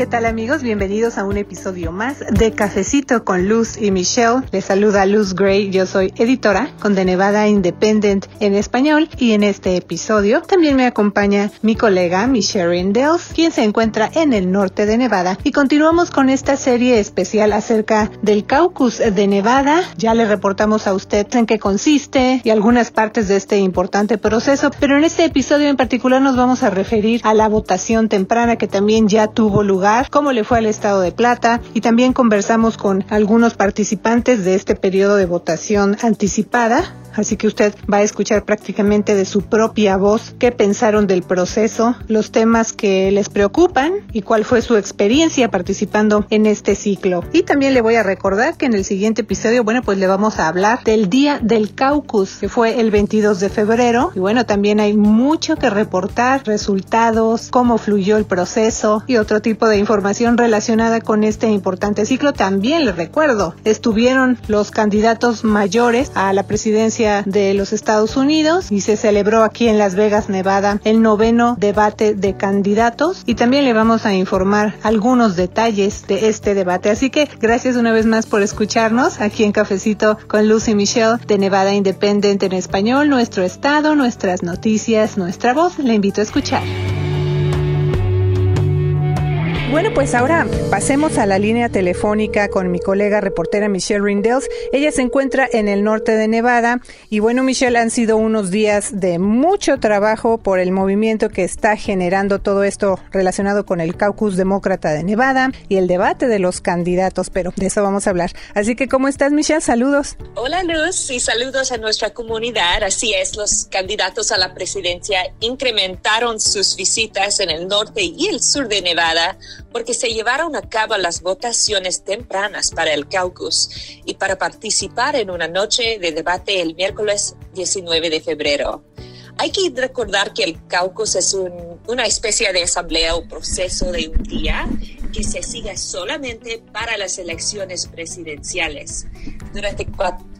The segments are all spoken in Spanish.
¿Qué tal amigos? Bienvenidos a un episodio más de Cafecito con Luz y Michelle. Les saluda Luz Gray, yo soy editora con The Nevada Independent en español y en este episodio también me acompaña mi colega Michelle Dales, quien se encuentra en el norte de Nevada y continuamos con esta serie especial acerca del caucus de Nevada. Ya le reportamos a usted en qué consiste y algunas partes de este importante proceso, pero en este episodio en particular nos vamos a referir a la votación temprana que también ya tuvo lugar cómo le fue al estado de Plata y también conversamos con algunos participantes de este periodo de votación anticipada así que usted va a escuchar prácticamente de su propia voz qué pensaron del proceso, los temas que les preocupan y cuál fue su experiencia participando en este ciclo. Y también le voy a recordar que en el siguiente episodio, bueno, pues le vamos a hablar del Día del Caucus, que fue el 22 de febrero. Y bueno, también hay mucho que reportar, resultados, cómo fluyó el proceso y otro tipo de información relacionada con este importante ciclo. También les recuerdo, estuvieron los candidatos mayores a la presidencia de los Estados Unidos y se celebró aquí en Las Vegas, Nevada, el noveno debate de candidatos y también le vamos a informar algunos detalles de este debate. Así que gracias una vez más por escucharnos aquí en Cafecito con Lucy Michelle de Nevada Independent en español, nuestro estado, nuestras noticias, nuestra voz. Le invito a escuchar. Bueno, pues ahora pasemos a la línea telefónica con mi colega reportera Michelle Rindels. Ella se encuentra en el norte de Nevada y bueno, Michelle, han sido unos días de mucho trabajo por el movimiento que está generando todo esto relacionado con el caucus demócrata de Nevada y el debate de los candidatos, pero de eso vamos a hablar. Así que, ¿cómo estás, Michelle? Saludos. Hola, Luz, y saludos a nuestra comunidad. Así es, los candidatos a la presidencia incrementaron sus visitas en el norte y el sur de Nevada porque se llevaron a cabo las votaciones tempranas para el caucus y para participar en una noche de debate el miércoles 19 de febrero. Hay que recordar que el caucus es una especie de asamblea o proceso de un día que se sigue solamente para las elecciones presidenciales. Durante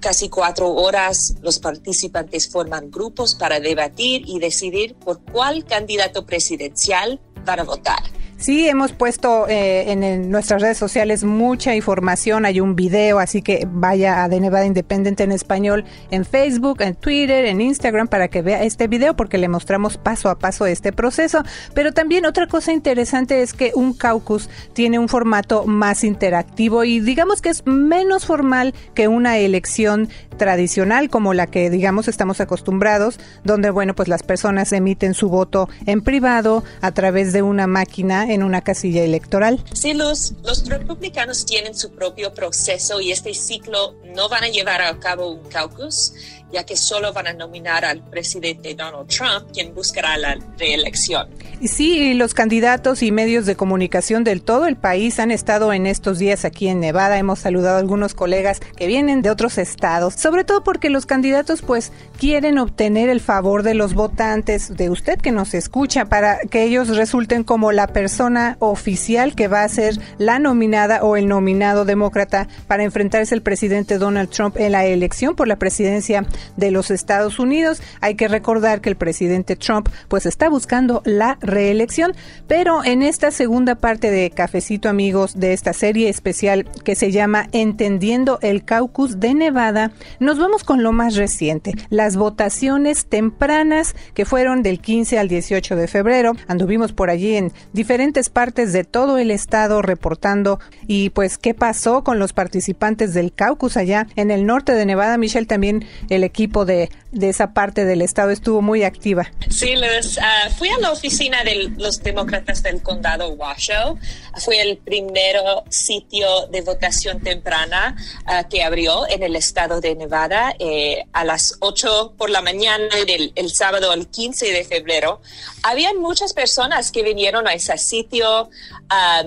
casi cuatro horas, los participantes forman grupos para debatir y decidir por cuál candidato presidencial van a votar. Sí, hemos puesto eh, en, nuestras redes sociales mucha información. Hay un video, así que vaya a The Nevada Independent en español en Facebook, en Twitter, en Instagram para que vea este video porque le mostramos paso a paso este proceso. Pero también otra cosa interesante es que un caucus tiene un formato más interactivo y digamos que es menos formal que una elección tradicional como la que digamos estamos acostumbrados, donde bueno pues las personas emiten su voto en privado a través de una máquina en una casilla electoral. Sí, Luz, los republicanos tienen su propio proceso y este ciclo no van a llevar a cabo un caucus ya que solo van a nominar al presidente Donald Trump, quien buscará la reelección. Sí, los candidatos y medios de comunicación del todo el país han estado en estos días aquí en Nevada. Hemos saludado a algunos colegas que vienen de otros estados, sobre todo porque los candidatos pues quieren obtener el favor de los votantes, de usted que nos escucha, para que ellos resulten como la persona oficial que va a ser la nominada o el nominado demócrata para enfrentarse al presidente Donald Trump en la elección por la presidencia de los Estados Unidos. Hay que recordar que el presidente Trump pues está buscando la reelección, pero en esta segunda parte de Cafecito amigos de esta serie especial que se llama Entendiendo el Caucus de Nevada, nos vamos con lo más reciente, las votaciones tempranas que fueron del 15 al 18 de febrero. Anduvimos por allí en diferentes partes de todo el estado reportando y pues qué pasó con los participantes del caucus allá en el norte de Nevada. Michelle también el equipo de, de esa parte del estado estuvo muy activa. Sí, les, ah, fui a la oficina de los demócratas del condado Washoe. Fue el primer sitio de votación temprana ah, que abrió en el estado de Nevada eh, a las 8 por la mañana del el sábado el 15 de febrero. Habían muchas personas que vinieron a ese sitio. Ah,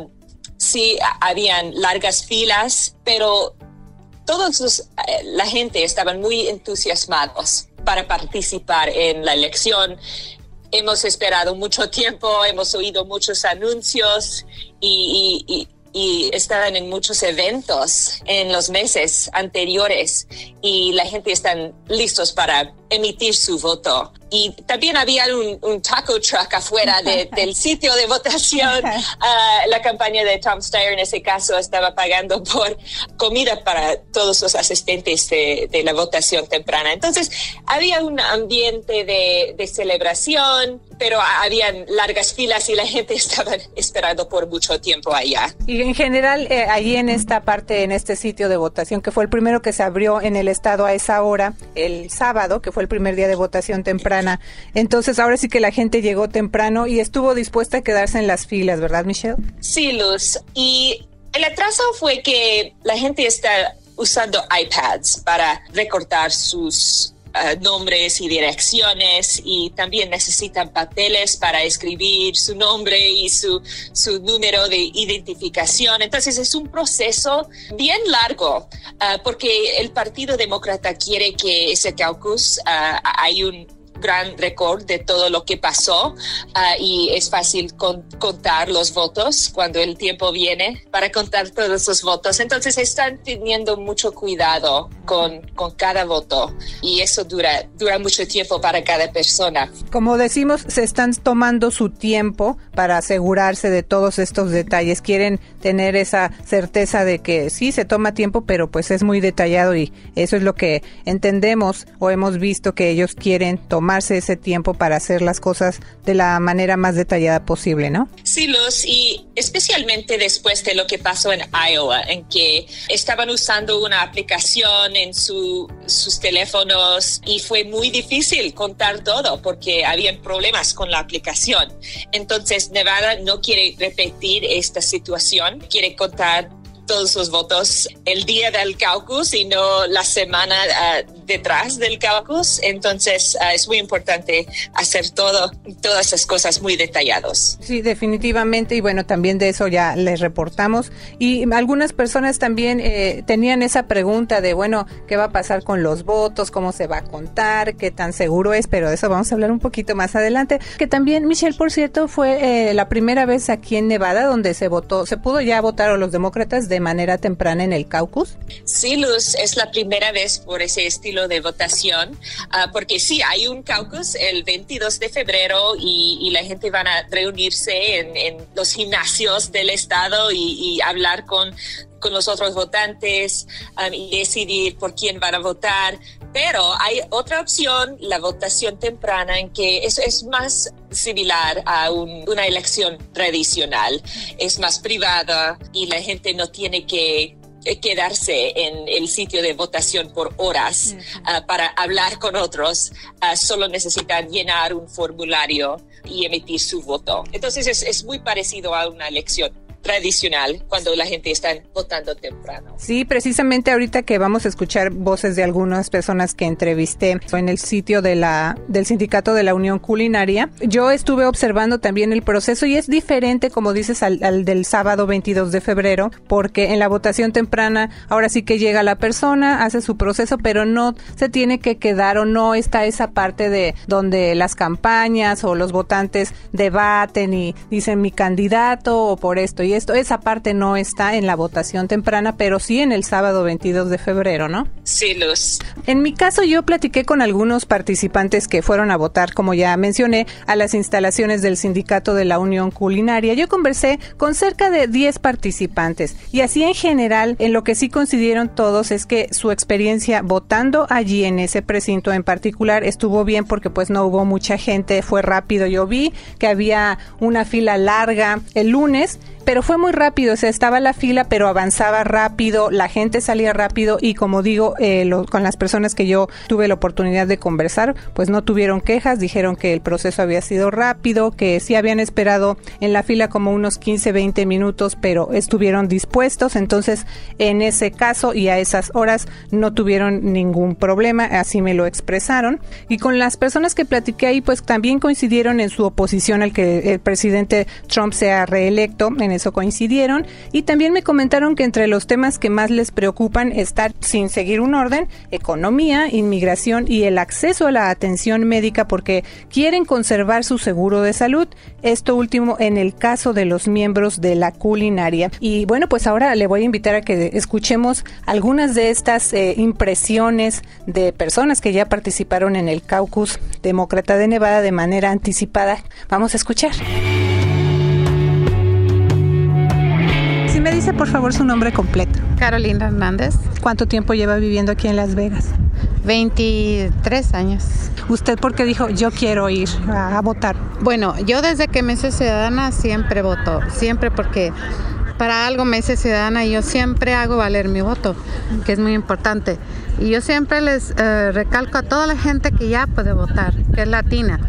sí, habían largas filas, pero todos los, eh, la gente estaban muy entusiasmados para participar en la elección. Hemos esperado mucho tiempo, hemos oído muchos anuncios y, estaban en muchos eventos en los meses anteriores y la gente están listos para emitir su voto. Y también había un, taco truck afuera del sitio de votación. Uh, la campaña de Tom Steyer en ese caso estaba pagando por comida para todos los asistentes de, la votación temprana. Entonces había un ambiente de, de celebración, pero habían largas filas y la gente estaba esperando por mucho tiempo allá. Y en general, eh, allí en esta parte, en este sitio de votación, que fue el primero que se abrió en el estado a esa hora, el sábado, que fue el primer día de votación temprana. Entonces, ahora sí que la gente llegó temprano y estuvo dispuesta a quedarse en las filas, ¿verdad, Michelle? Sí, Luz. Y el atraso fue que la gente está usando iPads para recortar sus eh, nombres y direcciones y también necesitan papeles para escribir su nombre y su, su número de identificación. Entonces es un proceso bien largo eh, porque el Partido Demócrata quiere que ese caucus uh, hay un gran récord de todo lo que pasó ah, y es fácil contar los votos cuando el tiempo viene para contar todos los votos. Entonces están teniendo mucho cuidado con, con cada voto y eso dura, dura mucho tiempo para cada persona. Como decimos, se están tomando su tiempo para asegurarse de todos estos detalles. Quieren tener esa certeza de que sí se toma tiempo, pero pues es muy detallado y eso es lo que entendemos o hemos visto que ellos quieren tomar ese tiempo para hacer las cosas de la manera más detallada posible, ¿no? Sí, Luz, y especialmente después de lo que pasó en Iowa, en que estaban usando una aplicación en sus teléfonos y fue muy difícil contar todo porque habían problemas con la aplicación. Entonces, Nevada no quiere repetir esta situación, quiere contar todos los votos el día del caucus y no la semana ah, detrás del caucus. Entonces ah, es muy importante hacer todo, todas esas cosas muy detallados. Sí, definitivamente. Y bueno, también de eso ya les reportamos. Y algunas personas también eh, tenían esa pregunta de, bueno, ¿qué va a pasar con los votos? ¿Cómo se va a contar? ¿Qué tan seguro es? Pero de eso vamos a hablar un poquito más adelante. Que también, Michelle, por cierto, fue eh, la primera vez aquí en Nevada donde se votó, se pudo ya votar a los demócratas de manera temprana en el caucus? Sí, Luz, es la primera vez por ese estilo de votación, ah, porque sí, hay un caucus el 22 de febrero y, la gente van a reunirse en, los gimnasios del estado y, hablar con, con los otros votantes um, y decidir por quién van a votar. Pero hay otra opción, la votación temprana, en que eso es más similar a una elección tradicional. Es más privada y la gente no tiene que quedarse en el sitio de votación por horas uh, para hablar con otros, uh, solo necesitan llenar un formulario y emitir su voto. Entonces es, es muy parecido a una elección tradicional cuando la gente está votando temprano. Sí, precisamente ahorita que vamos a escuchar voces de algunas personas que entrevisté en el sitio de la del sindicato de la Unión Culinaria, yo estuve observando también el proceso y es diferente, como dices, al, al del sábado 22 de febrero, porque en la votación temprana ahora sí que llega la persona, hace su proceso, pero no se tiene que quedar o no está esa parte de donde las campañas o los votantes debaten y dicen mi candidato o por esto y esto, esa parte no está en la votación temprana, pero sí en el sábado 22 de febrero, ¿no? Sí, Luz. En mi caso yo platiqué con algunos participantes que fueron a votar, como ya mencioné, a las instalaciones del sindicato de la Unión Culinaria. Yo conversé con cerca de 10 participantes y así en general, en lo que sí coincidieron todos es que su experiencia votando allí en ese precinto en particular estuvo bien porque pues no hubo mucha gente, fue rápido. Yo vi que había una fila larga el lunes pero fue muy rápido, o sea, estaba la fila, pero avanzaba rápido, la gente salía rápido y como digo, eh, con las personas que yo tuve la oportunidad de conversar, pues no tuvieron quejas, dijeron que el proceso había sido rápido, que sí habían esperado en la fila como unos 15, 20 minutos, pero estuvieron dispuestos, entonces en ese caso y a esas horas no tuvieron ningún problema, así me lo expresaron. Y con las personas que platiqué ahí, pues también coincidieron en su oposición al que el presidente Trump sea reelecto en eso coincidieron y también me comentaron que entre los temas que más les preocupan está, sin seguir un orden, economía, inmigración y el acceso a la atención médica porque quieren conservar su seguro de salud. Esto último en el caso de los miembros de la culinaria. Y bueno, pues ahora le voy a invitar a que escuchemos algunas de estas eh, impresiones de personas que ya participaron en el caucus demócrata de Nevada de manera anticipada. Vamos a escuchar. Me dice por favor su nombre completo. Carolina Hernández. ¿Cuánto tiempo lleva viviendo aquí en Las Vegas? 23 años. ¿Usted por qué dijo yo quiero ir a, a votar? Bueno, yo desde que me hice ciudadana siempre voto, siempre porque para algo me hice ciudadana y yo siempre hago valer mi voto, que es muy importante. Y yo siempre les eh, recalco a toda la gente que ya puede votar, que es latina,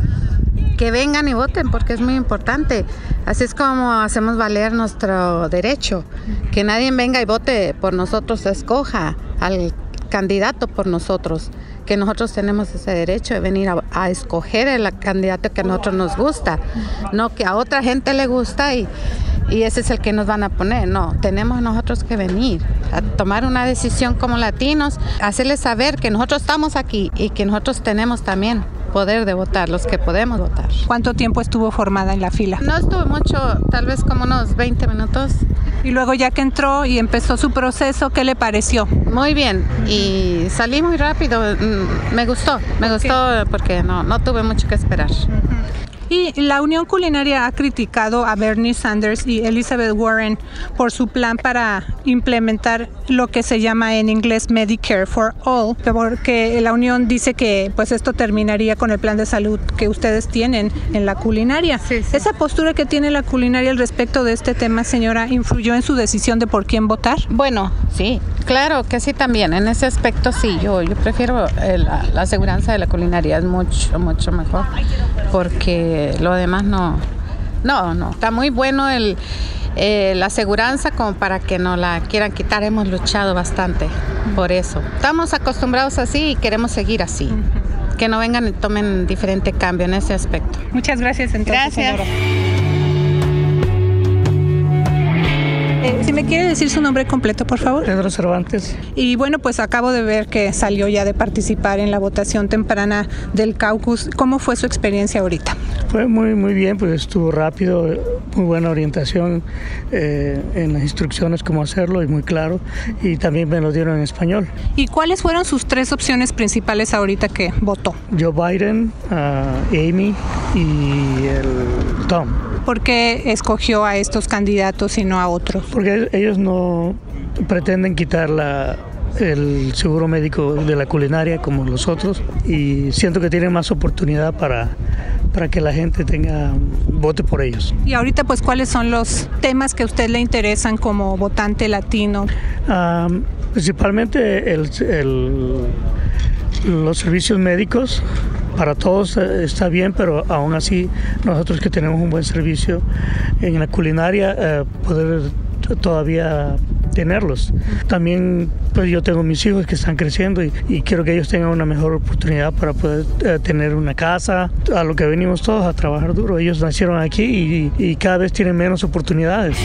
que vengan y voten porque es muy importante. Así es como hacemos valer nuestro derecho, que nadie venga y vote por nosotros, escoja al candidato por nosotros, que nosotros tenemos ese derecho de venir a, escoger el candidato que a nosotros nos gusta, no que a otra gente le gusta y, y ese es el que nos van a poner. No, tenemos nosotros que venir a tomar una decisión como latinos, hacerles saber que nosotros estamos aquí y que nosotros tenemos también poder de votar, los que podemos votar. ¿Cuánto tiempo estuvo formada en la fila? No estuve mucho, tal vez como unos 20 minutos. Y luego ya que entró y empezó su proceso, ¿qué le pareció? Muy bien, y salí muy rápido, mm, me gustó, me gustó porque no, no tuve mucho que esperar. Y la Unión Culinaria ha criticado a Bernie Sanders y Elizabeth Warren por su plan para implementar lo que se llama en inglés Medicare for All, porque la Unión dice que pues esto terminaría con el plan de salud que ustedes tienen en la culinaria. Sí, sí. Esa postura que tiene la culinaria al respecto de este tema, señora, influyó en su decisión de por quién votar. Bueno, sí, claro que sí también. En ese aspecto sí, yo, yo prefiero eh, la, la aseguranza de la culinaria, es mucho, mucho mejor, porque lo demás no, no, no. Está muy bueno el, eh, la aseguranza como para que no la quieran quitar. Hemos luchado bastante por eso. Estamos acostumbrados así y queremos seguir así. Que no vengan y tomen diferente cambio en ese aspecto. Muchas gracias entonces, Gracias. señora. Eh, si me quiere decir su nombre completo, por favor. Pedro Cervantes. Y bueno, pues acabo de ver que salió ya de participar en la votación temprana del caucus. ¿Cómo fue su experiencia ahorita? Fue muy, muy bien, pues estuvo rápido, muy buena orientación eh, en las instrucciones cómo hacerlo y muy claro. Y también me lo dieron en español. ¿Y cuáles fueron sus tres opciones principales ahorita que votó? Joe Biden, ah, Amy y el Tom. ¿Por qué escogió a estos candidatos y no a otros? Porque ellos no pretenden quitar la, el seguro médico de la culinaria como los otros y siento que tienen más oportunidad para, para que la gente tenga vote por ellos. Y ahorita, pues, ¿cuáles son los temas que a usted le interesan como votante latino? Ah, principalmente el, el- los servicios médicos para todos eh, está bien, pero aún así nosotros que tenemos un buen servicio en la culinaria eh, poder todavía tenerlos. También pues yo tengo mis hijos que están creciendo y, y quiero que ellos tengan una mejor oportunidad para poder eh, tener una casa, a lo que venimos todos a trabajar duro. Ellos nacieron aquí y, y cada vez tienen menos oportunidades.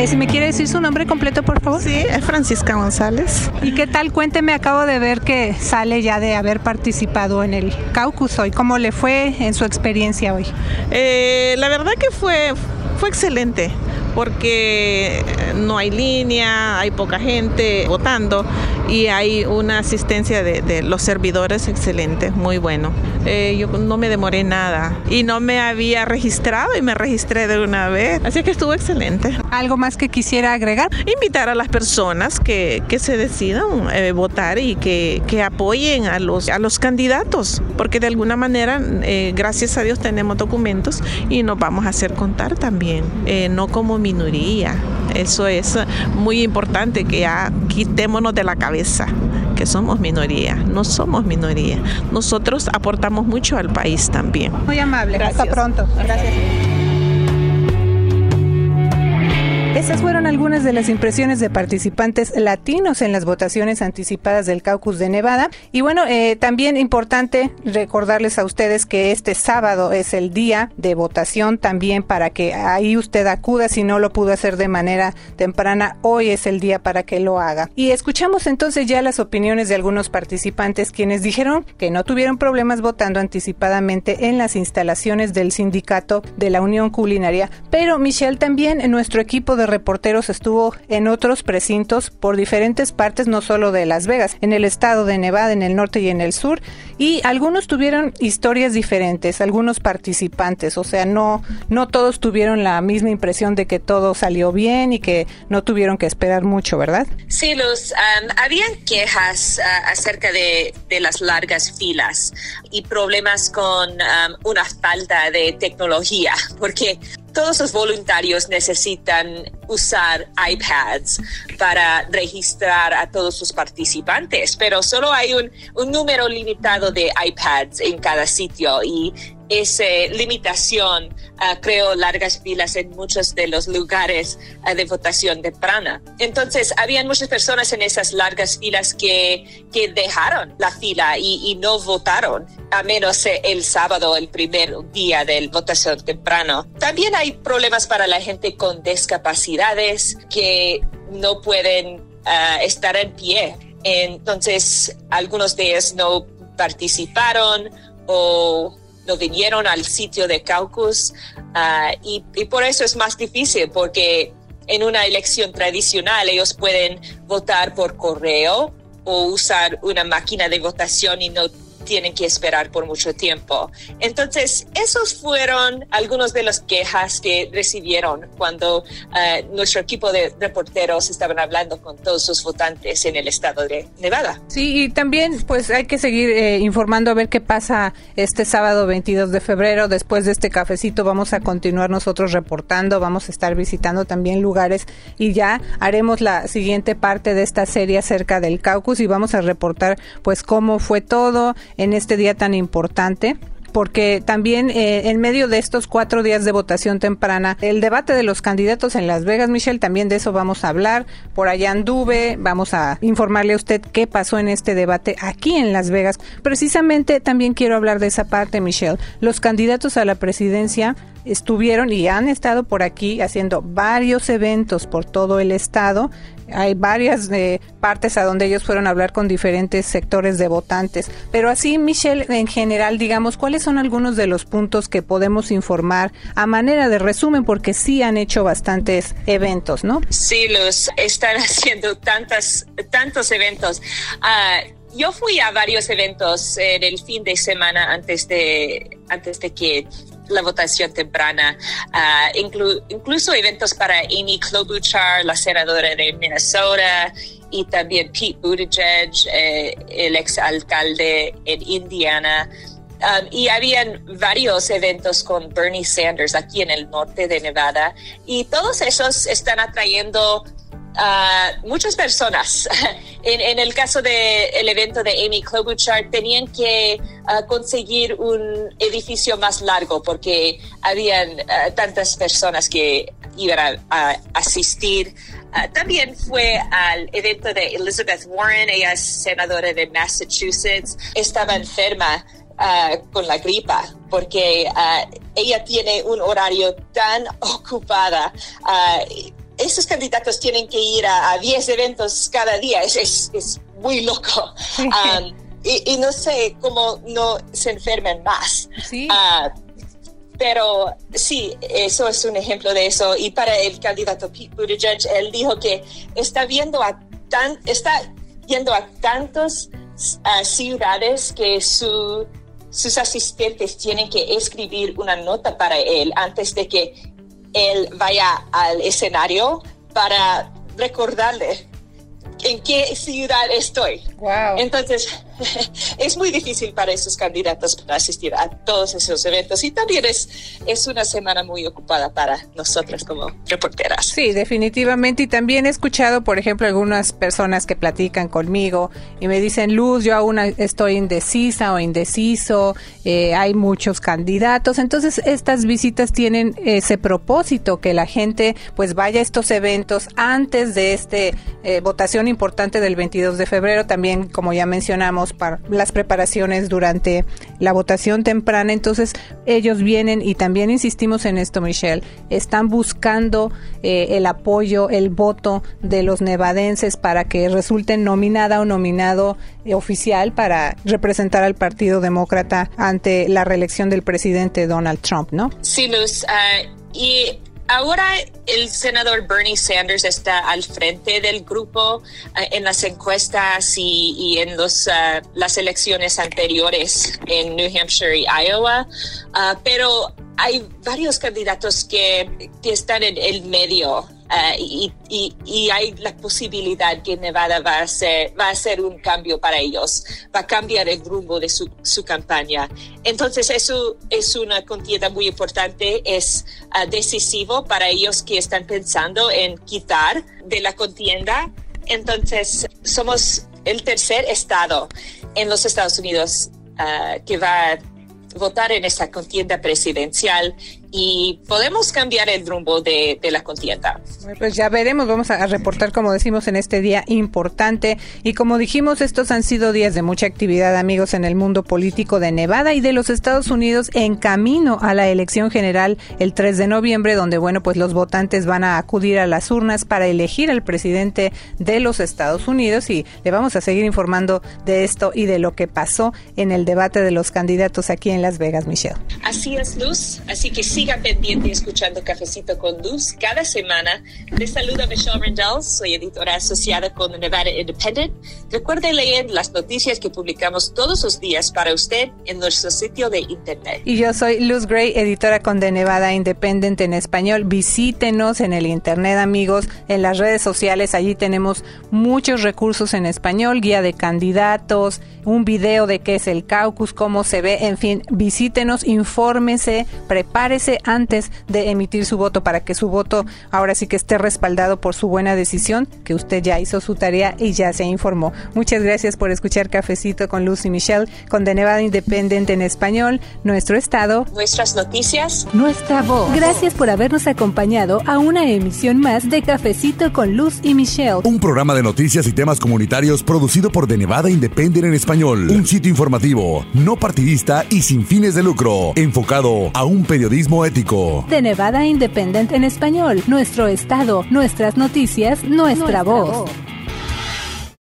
Eh, si me quiere decir su nombre completo, por favor. Sí, es Francisca González. ¿Y qué tal? Cuénteme, acabo de ver que sale ya de haber participado en el caucus hoy. ¿Cómo le fue en su experiencia hoy? Eh, la verdad que fue, fue excelente porque no hay línea, hay poca gente votando y hay una asistencia de, de los servidores excelente, muy bueno. Eh, yo no me demoré nada y no me había registrado y me registré de una vez, así que estuvo excelente. ¿Algo más que quisiera agregar? Invitar a las personas que, que se decidan eh, votar y que, que apoyen a los, a los candidatos, porque de alguna manera, eh, gracias a Dios, tenemos documentos y nos vamos a hacer contar también, no como minoría. Eso es muy importante que ya quitémonos de la cabeza que somos minoría, no somos minoría. Nosotros aportamos mucho al país también. Muy amable. Gracias. Hasta pronto. Gracias. Esas fueron algunas de las impresiones de participantes latinos en las votaciones anticipadas del caucus de Nevada. Y bueno, eh, también importante recordarles a ustedes que este sábado es el día de votación también para que ahí usted acuda si no lo pudo hacer de manera temprana. Hoy es el día para que lo haga. Y escuchamos entonces ya las opiniones de algunos participantes quienes dijeron que no tuvieron problemas votando anticipadamente en las instalaciones del sindicato de la Unión Culinaria. Pero Michelle también nuestro equipo de reporteros estuvo en otros precintos por diferentes partes, no solo de Las Vegas, en el estado de Nevada, en el norte y en el sur, y algunos tuvieron historias diferentes, algunos participantes, o sea, no, no todos tuvieron la misma impresión de que todo salió bien y que no tuvieron que esperar mucho, ¿verdad? Sí, los, um, habían quejas uh, acerca de, de, las largas filas y problemas con um, una falta de tecnología, porque todos los voluntarios necesitan usar iPads para registrar a todos sus participantes, pero solo hay un, un número limitado de iPads en cada sitio y esa limitación uh, creó largas filas en muchos de los lugares uh, de votación temprana. Entonces, habían muchas personas en esas largas filas que, que dejaron la fila y, y no votaron, a menos el sábado, el primer día de votación temprano. También hay problemas para la gente con que no pueden uh, estar en pie. Entonces, algunos de ellos no participaron o no vinieron al sitio de caucus y, y, por eso es más difícil porque en una elección tradicional ellos pueden votar por correo o usar una máquina de votación y no tienen que esperar por mucho tiempo. Entonces, esos fueron algunos de las quejas que recibieron cuando uh, nuestro equipo de reporteros estaban hablando con todos sus votantes en el estado de Nevada. Sí, y también pues hay que seguir eh, informando a ver qué pasa este sábado 22 de febrero. Después de este cafecito vamos a continuar nosotros reportando, vamos a estar visitando también lugares y ya haremos la siguiente parte de esta serie acerca del caucus y vamos a reportar pues cómo fue todo, en este día tan importante porque también eh, en medio de estos cuatro días de votación temprana, el debate de los candidatos en Las Vegas, Michelle, también de eso vamos a hablar. Por allá anduve, vamos a informarle a usted qué pasó en este debate aquí en Las Vegas. Precisamente también quiero hablar de esa parte, Michelle. Los candidatos a la presidencia estuvieron y han estado por aquí haciendo varios eventos por todo el estado hay varias eh, partes a donde ellos fueron a hablar con diferentes sectores de votantes. Pero así, Michelle, en general, digamos, ¿cuáles son algunos de los puntos que podemos informar a manera de resumen? Porque sí han hecho bastantes eventos, ¿no? Sí, los están haciendo tantas, tantos eventos. Uh, yo fui a varios eventos en el fin de semana antes de, antes de que la votación temprana, inclu incluso eventos para Amy Klobuchar, la senadora de Minnesota, y también Pete Buttigieg, eh, el exalcalde en Indiana. Um, y habían varios eventos con Bernie Sanders aquí en el norte de Nevada y todos esos están atrayendo Uh, muchas personas. en, el caso del el evento de Amy Klobuchar, tenían que uh, conseguir un edificio más largo porque habían uh, tantas personas que iban a, a asistir. también fue al evento de Elizabeth Warren, ella es senadora de Massachusetts, estaba enferma. con la gripa, porque ella tiene un horario tan ocupada esos candidatos tienen que ir a, 10 eventos cada día. Es, es, es muy loco. Um, y, y, no sé cómo no se enfermen más. Sí. Uh, pero sí, eso es un ejemplo de eso. Y para el candidato Pete Buttigieg, él dijo que está viendo a tan, está yendo a tantas uh, ciudades que su, sus asistentes tienen que escribir una nota para él antes de que él vaya al escenario para recordarle en qué ciudad estoy. Wow. Entonces, es muy difícil para esos candidatos para asistir a todos esos eventos y también es, es una semana muy ocupada para nosotras como reporteras. Sí, definitivamente. Y también he escuchado, por ejemplo, algunas personas que platican conmigo y me dicen, Luz, yo aún estoy indecisa o indeciso, eh, hay muchos candidatos. Entonces, estas visitas tienen ese propósito, que la gente pues vaya a estos eventos antes de este eh, votación importante del 22 de febrero. También, como ya mencionamos, las preparaciones durante la votación temprana. Entonces, ellos vienen y también insistimos en esto, Michelle, están buscando eh, el apoyo, el voto de los nevadenses para que resulten nominada o nominado eh, oficial para representar al Partido Demócrata ante la reelección del presidente Donald Trump, ¿no? Sí, Luz. Ah, y ahora el senador Bernie Sanders está al frente del grupo ah, en las encuestas y, en los, ah, las elecciones anteriores en New Hampshire y Iowa, pero hay varios candidatos que, que están en el medio Uh, y, y, y, hay la posibilidad que Nevada va a, hacer, va a hacer un cambio para ellos, va a cambiar el rumbo de su, su campaña. Entonces, eso es una contienda muy importante, es uh, decisivo para ellos que están pensando en quitar de la contienda. Entonces, somos el tercer estado en los Estados Unidos uh, que va a votar en esa contienda presidencial y podemos cambiar el rumbo de, la contienda. Pues ya veremos, vamos a reportar como decimos en este día importante y como dijimos estos han sido días de mucha actividad amigos en el mundo político de Nevada y de los Estados Unidos en camino a la elección general el 3 de noviembre donde bueno pues los votantes van a acudir a las urnas para elegir al presidente de los Estados Unidos y le vamos a seguir informando de esto y de lo que pasó en el debate de los candidatos aquí en Las Vegas, Michelle. Así es, Luz, así que sí siga pendiente escuchando Cafecito con Luz cada semana. Les saluda Michelle Rendell, soy editora asociada con Nevada Independent. Recuerde leer las noticias que publicamos todos los días para usted en nuestro sitio de internet. Y yo soy Luz Gray, editora con The Nevada Independent en español. Visítenos en el internet, amigos, en las redes sociales. Allí tenemos muchos recursos en español, guía de candidatos, un video de qué es el caucus, cómo se ve, en fin, visítenos, infórmese, prepárese antes de emitir su voto para que su voto ahora sí que esté respaldado por su buena decisión, que usted ya hizo su tarea y ya se informó. Muchas gracias por escuchar Cafecito con Lucy Michelle, con The Nevada Independent en español, nuestro estado, nuestras noticias, nuestra voz. Gracias por habernos acompañado a una emisión más de Cafecito con Luz y Michelle. Un programa de noticias y temas comunitarios producido por The Nevada Independent en español. Un sitio informativo, no partidista y sin fines de lucro, enfocado a un periodismo ético. De Nevada Independent en español, nuestro estado, nuestras noticias, nuestra, voz.